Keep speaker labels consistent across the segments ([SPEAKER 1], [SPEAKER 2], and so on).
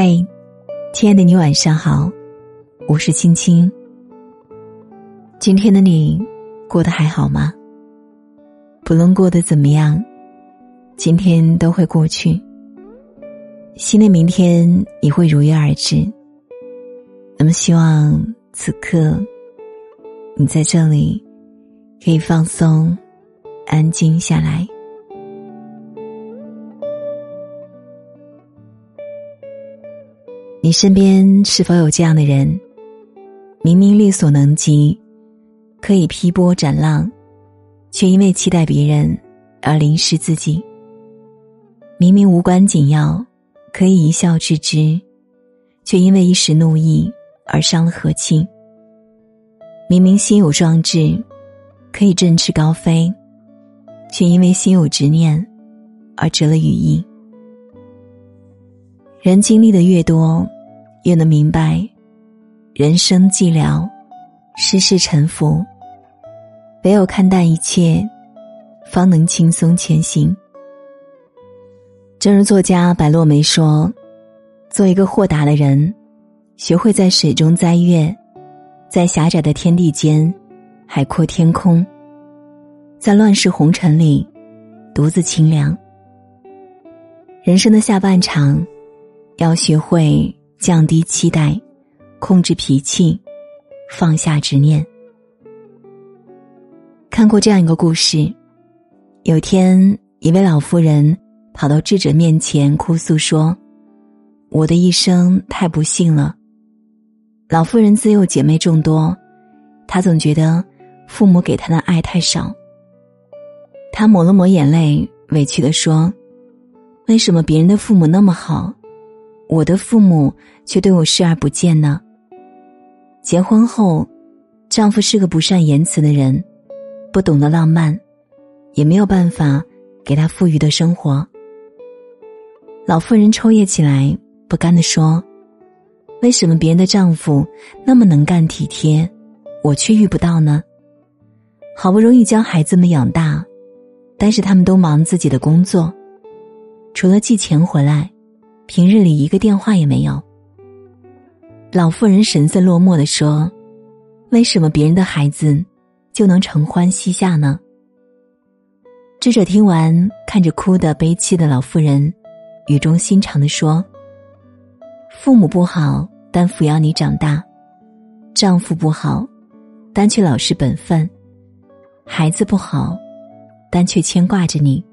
[SPEAKER 1] 嗨，亲爱的你，晚上好，我是青青。今天的你过得还好吗？不论过得怎么样，今天都会过去。新的明天也会如约而至。那么，希望此刻你在这里可以放松、安静下来。你身边是否有这样的人？明明力所能及，可以劈波斩浪，却因为期待别人而淋湿自己；明明无关紧要，可以一笑置之，却因为一时怒意而伤了和气；明明心有壮志，可以振翅高飞，却因为心有执念而折了羽翼。人经历的越多，越能明白，人生寂寥，世事沉浮。唯有看淡一切，方能轻松前行。正如作家白落梅说：“做一个豁达的人，学会在水中栽月，在狭窄的天地间，海阔天空，在乱世红尘里，独自清凉。人生的下半场。”要学会降低期待，控制脾气，放下执念。看过这样一个故事：有天，一位老妇人跑到智者面前哭诉说：“我的一生太不幸了。”老妇人自幼姐妹众多，她总觉得父母给她的爱太少。她抹了抹眼泪，委屈的说：“为什么别人的父母那么好？”我的父母却对我视而不见呢。结婚后，丈夫是个不善言辞的人，不懂得浪漫，也没有办法给她富裕的生活。老妇人抽噎起来，不甘地说：“为什么别人的丈夫那么能干体贴，我却遇不到呢？好不容易将孩子们养大，但是他们都忙自己的工作，除了寄钱回来。”平日里一个电话也没有。老妇人神色落寞的说：“为什么别人的孩子就能承欢膝下呢？”智者听完，看着哭的悲戚的老妇人，语重心长的说：“父母不好，但抚养你长大；丈夫不好，但却老实本分；孩子不好，但却牵挂着你。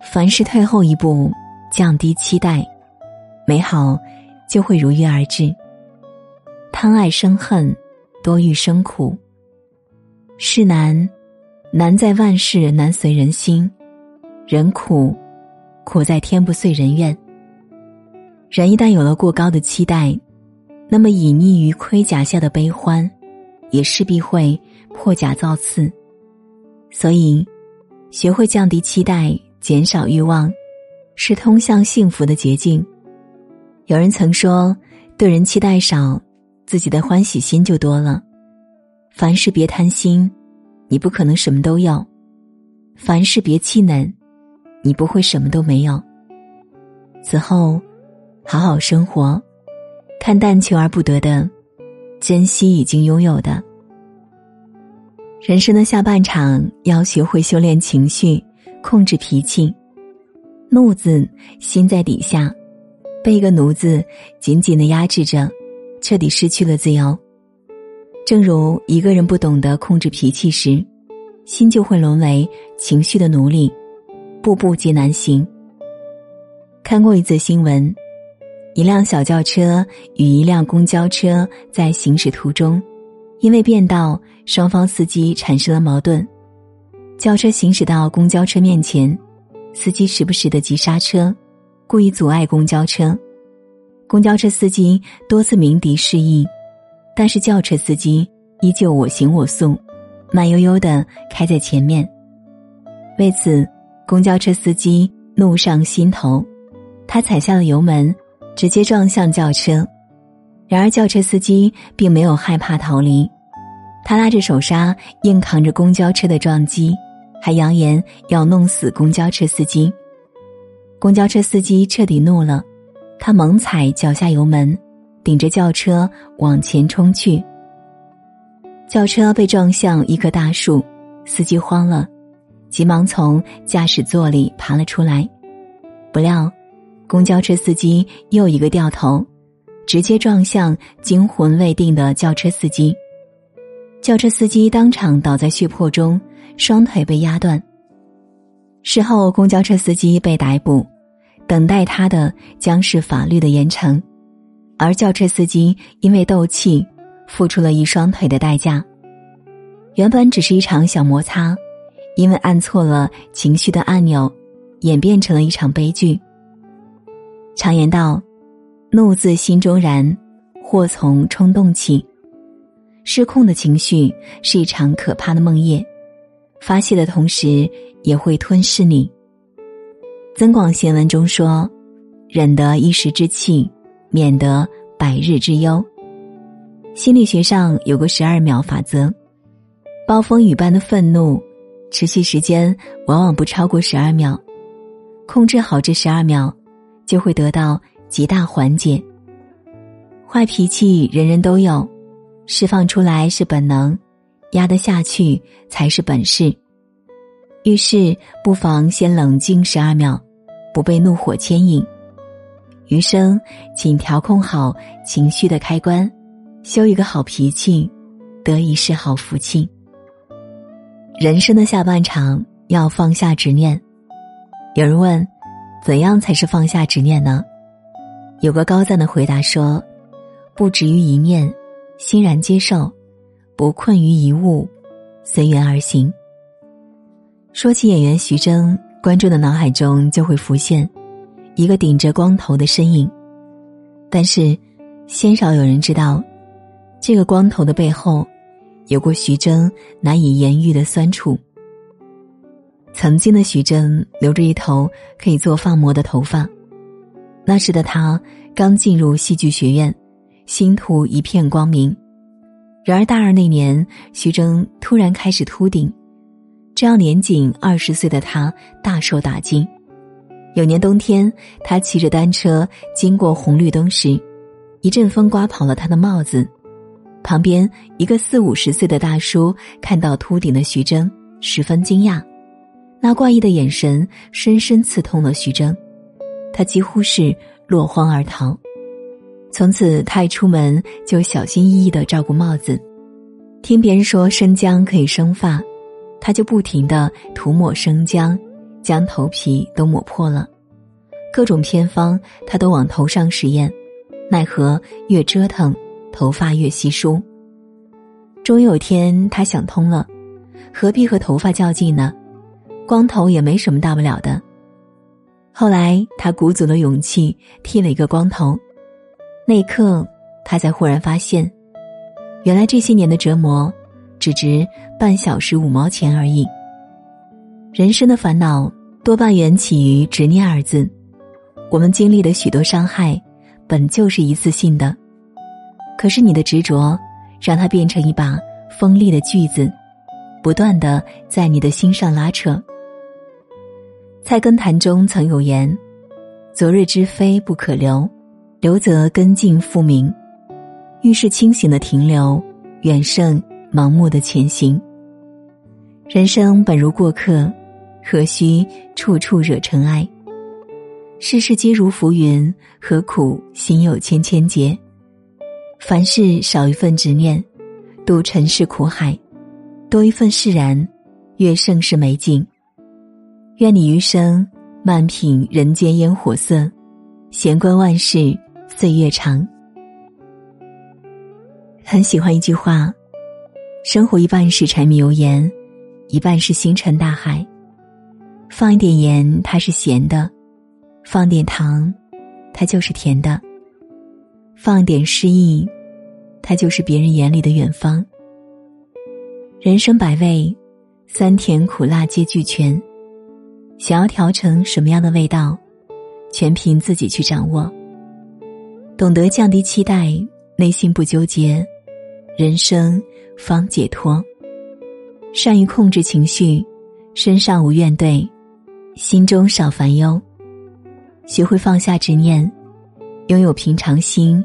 [SPEAKER 1] 凡事退后一步，降低期待。”美好就会如约而至。贪爱生恨，多欲生苦。事难，难在万事难随人心；人苦，苦在天不遂人愿。人一旦有了过高的期待，那么隐匿于盔甲下的悲欢，也势必会破甲造次。所以，学会降低期待，减少欲望，是通向幸福的捷径。有人曾说：“对人期待少，自己的欢喜心就多了。凡事别贪心，你不可能什么都要；凡事别气馁，你不会什么都没有。此后，好好生活，看淡求而不得的，珍惜已经拥有的。人生的下半场，要学会修炼情绪，控制脾气。怒字心在底下。”被一个奴字紧紧的压制着，彻底失去了自由。正如一个人不懂得控制脾气时，心就会沦为情绪的奴隶，步步皆难行。看过一则新闻，一辆小轿车与一辆公交车在行驶途中，因为变道，双方司机产生了矛盾。轿车行驶到公交车面前，司机时不时的急刹车。故意阻碍公交车，公交车司机多次鸣笛示意，但是轿车司机依旧我行我素，慢悠悠的开在前面。为此，公交车司机怒上心头，他踩下了油门，直接撞向轿车。然而，轿车司机并没有害怕逃离，他拉着手刹，硬扛着公交车的撞击，还扬言要弄死公交车司机。公交车司机彻底怒了，他猛踩脚下油门，顶着轿车往前冲去。轿车被撞向一棵大树，司机慌了，急忙从驾驶座里爬了出来。不料，公交车司机又一个掉头，直接撞向惊魂未定的轿车司机。轿车司机当场倒在血泊中，双腿被压断。事后，公交车司机被逮捕，等待他的将是法律的严惩，而轿车司机因为斗气，付出了一双腿的代价。原本只是一场小摩擦，因为按错了情绪的按钮，演变成了一场悲剧。常言道：“怒自心中燃，祸从冲动起。”失控的情绪是一场可怕的梦魇，发泄的同时也会吞噬你。《增广贤文》中说：“忍得一时之气，免得百日之忧。”心理学上有个十二秒法则，暴风雨般的愤怒，持续时间往往不超过十二秒，控制好这十二秒，就会得到极大缓解。坏脾气人人都有。释放出来是本能，压得下去才是本事。遇事不妨先冷静十二秒，不被怒火牵引。余生请调控好情绪的开关，修一个好脾气，得一世好福气。人生的下半场要放下执念。有人问，怎样才是放下执念呢？有个高赞的回答说：不止于一念。欣然接受，不困于一物，随缘而行。说起演员徐峥，观众的脑海中就会浮现一个顶着光头的身影，但是鲜少有人知道，这个光头的背后，有过徐峥难以言喻的酸楚。曾经的徐峥留着一头可以做发膜的头发，那时的他刚进入戏剧学院。星途一片光明，然而大二那年，徐峥突然开始秃顶，这让年仅二十岁的他大受打击。有年冬天，他骑着单车经过红绿灯时，一阵风刮跑了他的帽子。旁边一个四五十岁的大叔看到秃顶的徐峥，十分惊讶，那怪异的眼神深深刺痛了徐峥，他几乎是落荒而逃。从此，他一出门就小心翼翼的照顾帽子。听别人说生姜可以生发，他就不停的涂抹生姜，将头皮都抹破了。各种偏方他都往头上实验，奈何越折腾，头发越稀疏。终于有天，他想通了，何必和头发较劲呢？光头也没什么大不了的。后来，他鼓足了勇气剃了一个光头。那一刻，他才忽然发现，原来这些年的折磨，只值半小时五毛钱而已。人生的烦恼多半缘起于执念二字。我们经历的许多伤害，本就是一次性的，可是你的执着，让它变成一把锋利的锯子，不断的在你的心上拉扯。菜根谭中曾有言：“昨日之非不可留。”留则根尽复明，遇事清醒的停留，远胜盲目的前行。人生本如过客，何须处处惹尘埃？世事皆如浮云，何苦心有千千结？凡事少一份执念，渡尘世苦海；多一份释然，悦盛世美景。愿你余生慢品人间烟火色，闲观万事。岁月长，很喜欢一句话：生活一半是柴米油盐，一半是星辰大海。放一点盐，它是咸的；放点糖，它就是甜的；放点诗意，它就是别人眼里的远方。人生百味，酸甜苦辣皆俱全，想要调成什么样的味道，全凭自己去掌握。懂得降低期待，内心不纠结，人生方解脱。善于控制情绪，身上无怨怼，心中少烦忧。学会放下执念，拥有平常心，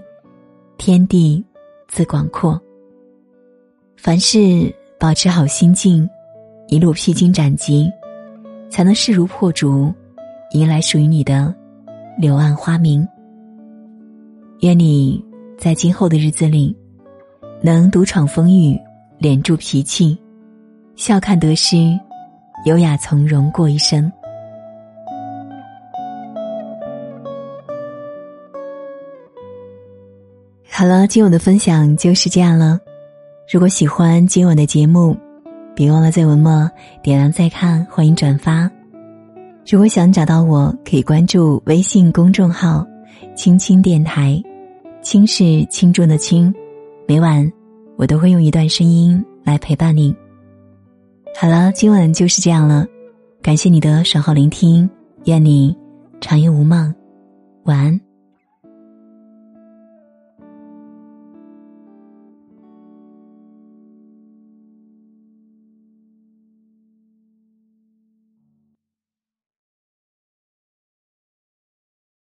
[SPEAKER 1] 天地自广阔。凡事保持好心境，一路披荆斩棘，才能势如破竹，迎来属于你的柳暗花明。愿你在今后的日子里，能独闯风雨，敛住脾气，笑看得失，优雅从容过一生。好了，今晚的分享就是这样了。如果喜欢今晚的节目，别忘了在文末点亮再看，欢迎转发。如果想找到我，可以关注微信公众号“青青电台”，轻是轻重的轻。每晚我都会用一段声音来陪伴你。好了，今晚就是这样了，感谢你的守候聆听，愿你长夜无梦，晚安。